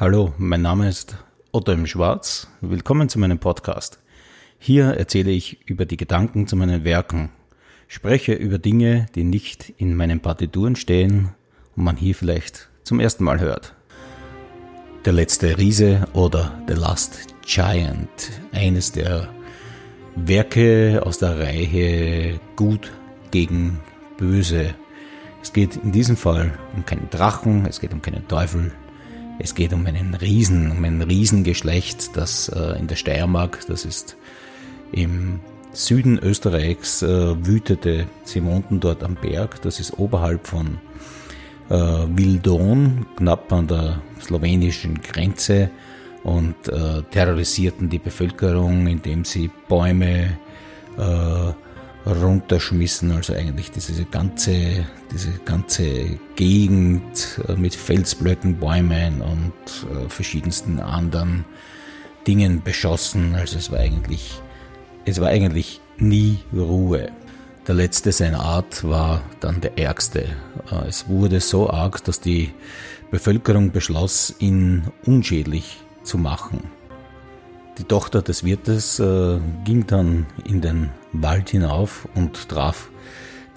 Hallo, mein Name ist Otto im Schwarz. Willkommen zu meinem Podcast. Hier erzähle ich über die Gedanken zu meinen Werken, spreche über Dinge, die nicht in meinen Partituren stehen und man hier vielleicht zum ersten Mal hört. Der letzte Riese oder The Last Giant, eines der Werke aus der Reihe Gut gegen Böse. Es geht in diesem Fall um keinen Drachen, es geht um keinen Teufel, es geht um einen Riesen, um ein Riesengeschlecht, das äh, in der Steiermark, das ist im Süden Österreichs, äh, wütete. Sie wohnten dort am Berg, das ist oberhalb von äh, Wildon, knapp an der slowenischen Grenze und terrorisierten die Bevölkerung, indem sie Bäume äh, runterschmissen. Also eigentlich diese ganze, diese ganze Gegend äh, mit Felsblöcken, Bäumen und äh, verschiedensten anderen Dingen beschossen. Also es war eigentlich, es war eigentlich nie Ruhe. Der letzte seiner Art war dann der ärgste. Äh, es wurde so arg, dass die Bevölkerung beschloss, ihn unschädlich zu machen. Die Tochter des Wirtes äh, ging dann in den Wald hinauf und traf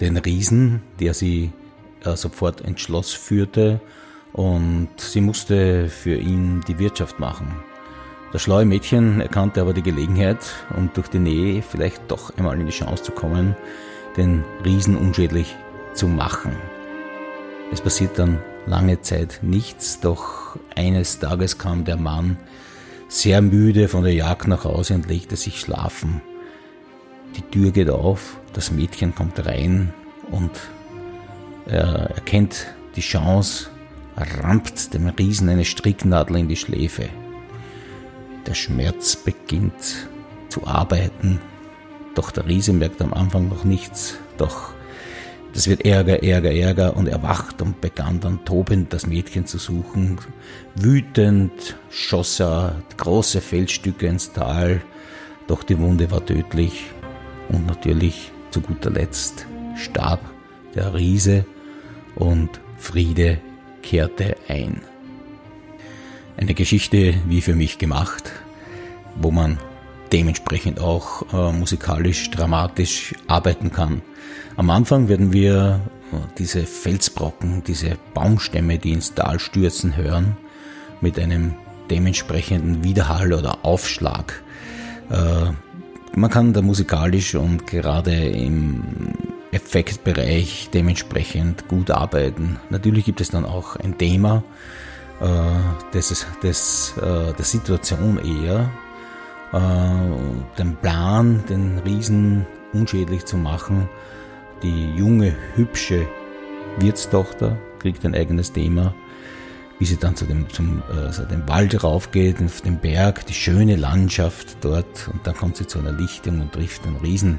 den Riesen, der sie äh, sofort ins Schloss führte und sie musste für ihn die Wirtschaft machen. Das schlaue Mädchen erkannte aber die Gelegenheit, um durch die Nähe vielleicht doch einmal in die Chance zu kommen, den Riesen unschädlich zu machen. Es passiert dann lange Zeit nichts, doch eines Tages kam der Mann sehr müde von der Jagd nach Hause und legte sich schlafen. Die Tür geht auf, das Mädchen kommt rein und er erkennt die Chance, rammt dem Riesen eine Stricknadel in die Schläfe. Der Schmerz beginnt zu arbeiten, doch der Riese merkt am Anfang noch nichts, doch das wird Ärger, Ärger, Ärger und er wacht und begann dann tobend das Mädchen zu suchen. Wütend schoss er große Felsstücke ins Tal, doch die Wunde war tödlich und natürlich zu guter Letzt starb der Riese und Friede kehrte ein. Eine Geschichte wie für mich gemacht, wo man dementsprechend auch äh, musikalisch, dramatisch arbeiten kann. Am Anfang werden wir äh, diese Felsbrocken, diese Baumstämme, die ins Tal stürzen, hören, mit einem dementsprechenden Widerhall oder Aufschlag. Äh, man kann da musikalisch und gerade im Effektbereich dementsprechend gut arbeiten. Natürlich gibt es dann auch ein Thema äh, des, des, äh, der Situation eher, den Plan, den Riesen unschädlich zu machen, die junge, hübsche Wirtstochter kriegt ein eigenes Thema, wie sie dann zu dem, zum, also dem Wald raufgeht, auf den Berg, die schöne Landschaft dort und dann kommt sie zu einer Lichtung und trifft den Riesen.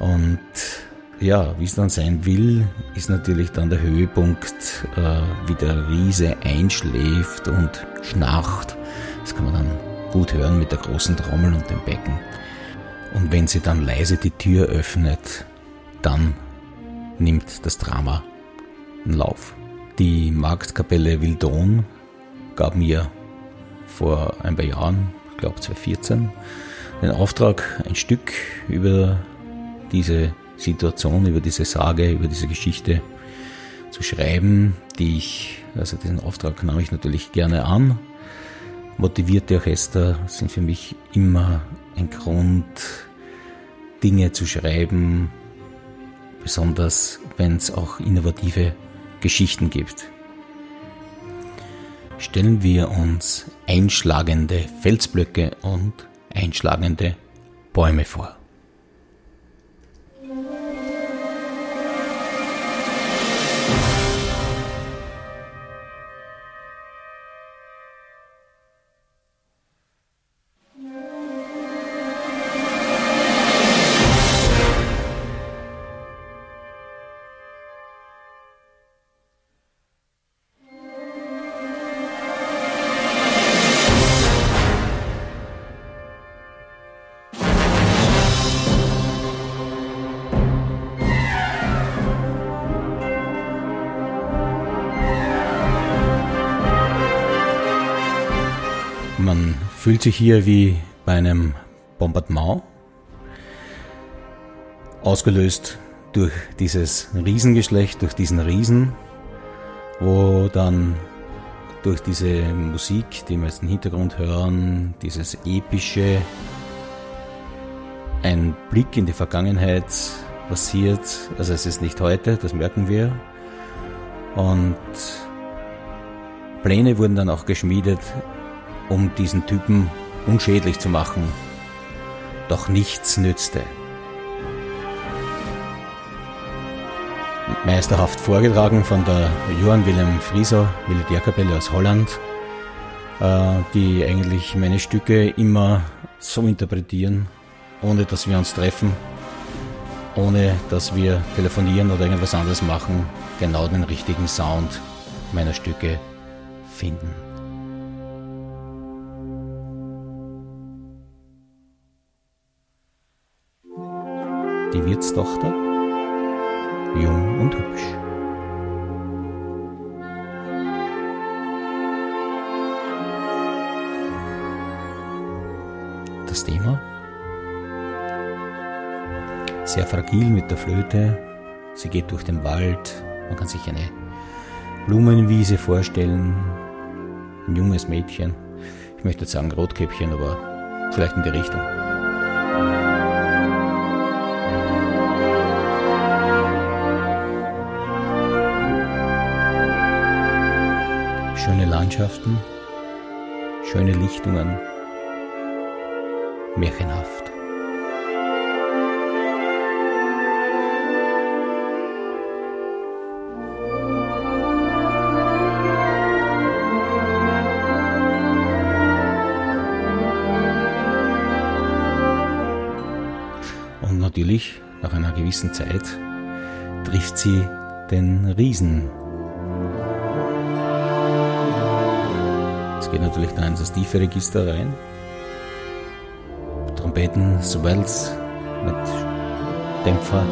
Und ja, wie es dann sein will, ist natürlich dann der Höhepunkt, äh, wie der Riese einschläft und schnarcht. Das kann man dann gut hören mit der großen Trommel und dem Becken. Und wenn sie dann leise die Tür öffnet, dann nimmt das Drama einen Lauf. Die Marktkapelle Wildon gab mir vor ein paar Jahren, ich glaube 2014, den Auftrag, ein Stück über diese Situation, über diese Sage, über diese Geschichte zu schreiben, die ich, also diesen Auftrag nahm ich natürlich gerne an. Motivierte Orchester sind für mich immer ein Grund, Dinge zu schreiben, besonders wenn es auch innovative Geschichten gibt. Stellen wir uns einschlagende Felsblöcke und einschlagende Bäume vor. Fühlt sich hier wie bei einem Bombardement, ausgelöst durch dieses Riesengeschlecht, durch diesen Riesen, wo dann durch diese Musik, die wir jetzt im Hintergrund hören, dieses epische, ein Blick in die Vergangenheit passiert. Also es ist nicht heute, das merken wir. Und Pläne wurden dann auch geschmiedet, um diesen Typen unschädlich zu machen. Doch nichts nützte. Meisterhaft vorgetragen von der Johann Wilhelm Frieser Militärkapelle aus Holland, äh, die eigentlich meine Stücke immer so interpretieren, ohne dass wir uns treffen, ohne dass wir telefonieren oder irgendwas anderes machen, genau den richtigen Sound meiner Stücke finden. Die Wirtstochter, jung und hübsch. Das Thema? Sehr fragil mit der Flöte. Sie geht durch den Wald. Man kann sich eine Blumenwiese vorstellen, ein junges Mädchen. Ich möchte jetzt sagen Rotkäppchen, aber vielleicht in die Richtung. Schöne Landschaften, schöne Lichtungen, märchenhaft. natürlich, nach einer gewissen Zeit, trifft sie den Riesen. Es geht natürlich dann ins tiefe Register rein. Trompeten, Swells mit Dämpfer.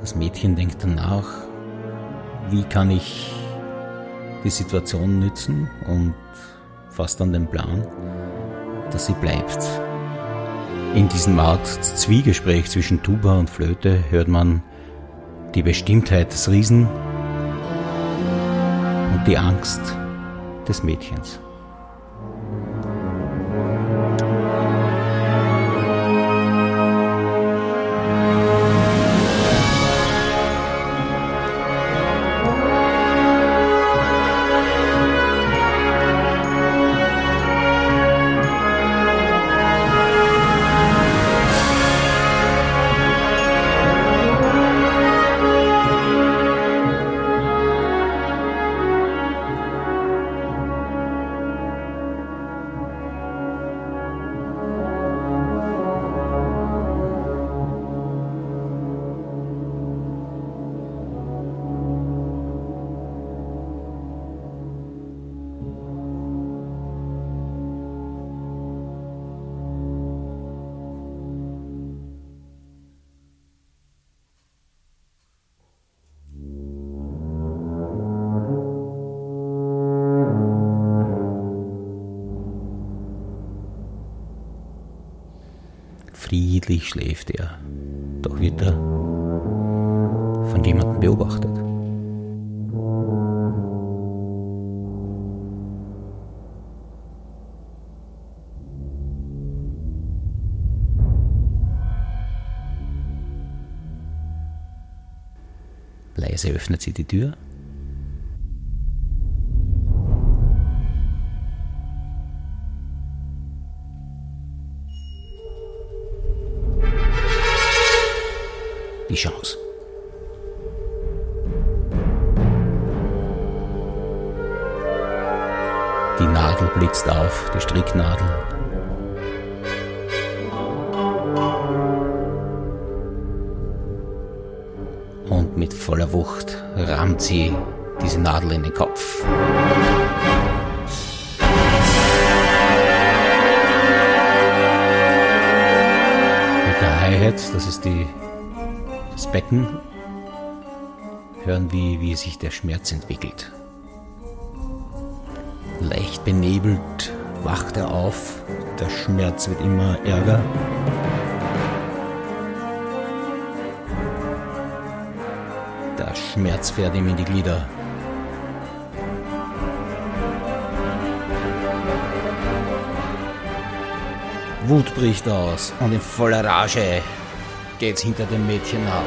Das Mädchen denkt danach, wie kann ich die Situation nützen und fasst dann den Plan, dass sie bleibt. In diesem Art Zwiegespräch zwischen Tuba und Flöte hört man die Bestimmtheit des Riesen und die Angst des Mädchens. Friedlich schläft er, doch wird er von jemandem beobachtet. Leise öffnet sie die Tür die Chance. Die Nadel blitzt auf, die Stricknadel. Und mit voller Wucht rammt sie diese Nadel in den Kopf. Mit der Hi-Hat, das ist die das Becken, hören, wie, wie sich der Schmerz entwickelt. Leicht benebelt wacht er auf, der Schmerz wird immer ärger. Der Schmerz fährt ihm in die Glieder. Wut bricht aus und in voller Rage geht's hinter dem Mädchen nach.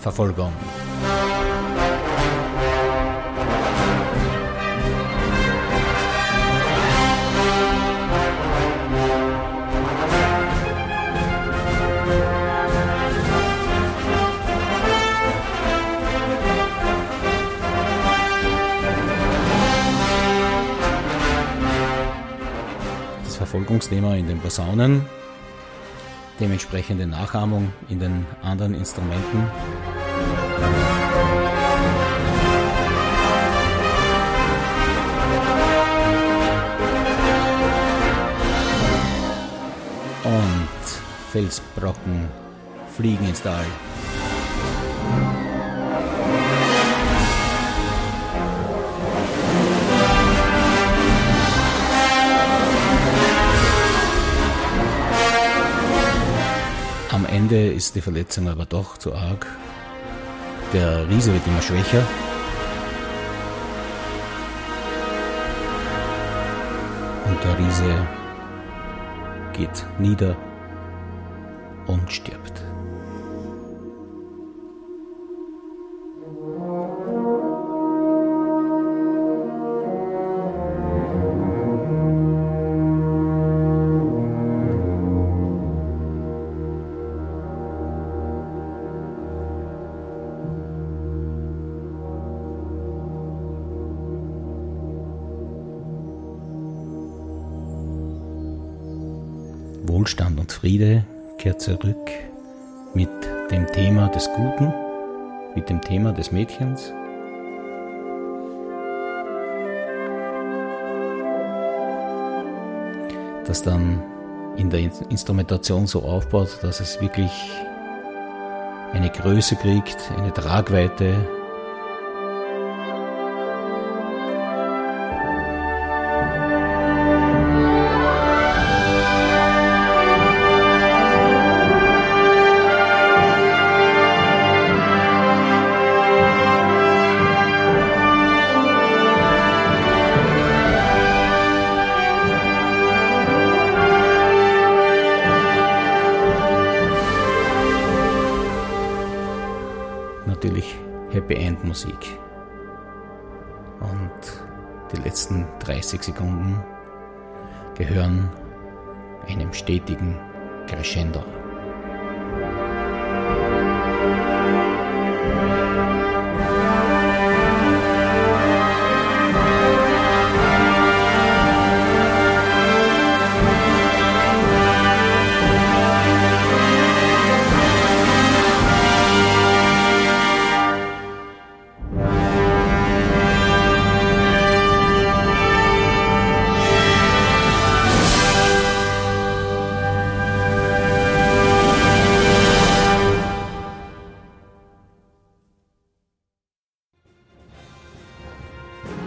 Verfolgung. Das Verfolgungsthema in den Posaunen, dementsprechende Nachahmung in den anderen Instrumenten. Und Felsbrocken fliegen ins Tal. Ende ist die Verletzung aber doch zu arg. Der Riese wird immer schwächer. Und der Riese geht nieder und stirbt. Wohlstand und Friede kehrt zurück mit dem Thema des Guten, mit dem Thema des Mädchens. Das dann in der Instrumentation so aufbaut, dass es wirklich eine Größe kriegt, eine Tragweite, natürlich Happy End Musik. Und die letzten 30 Sekunden gehören einem stetigen Crescendo.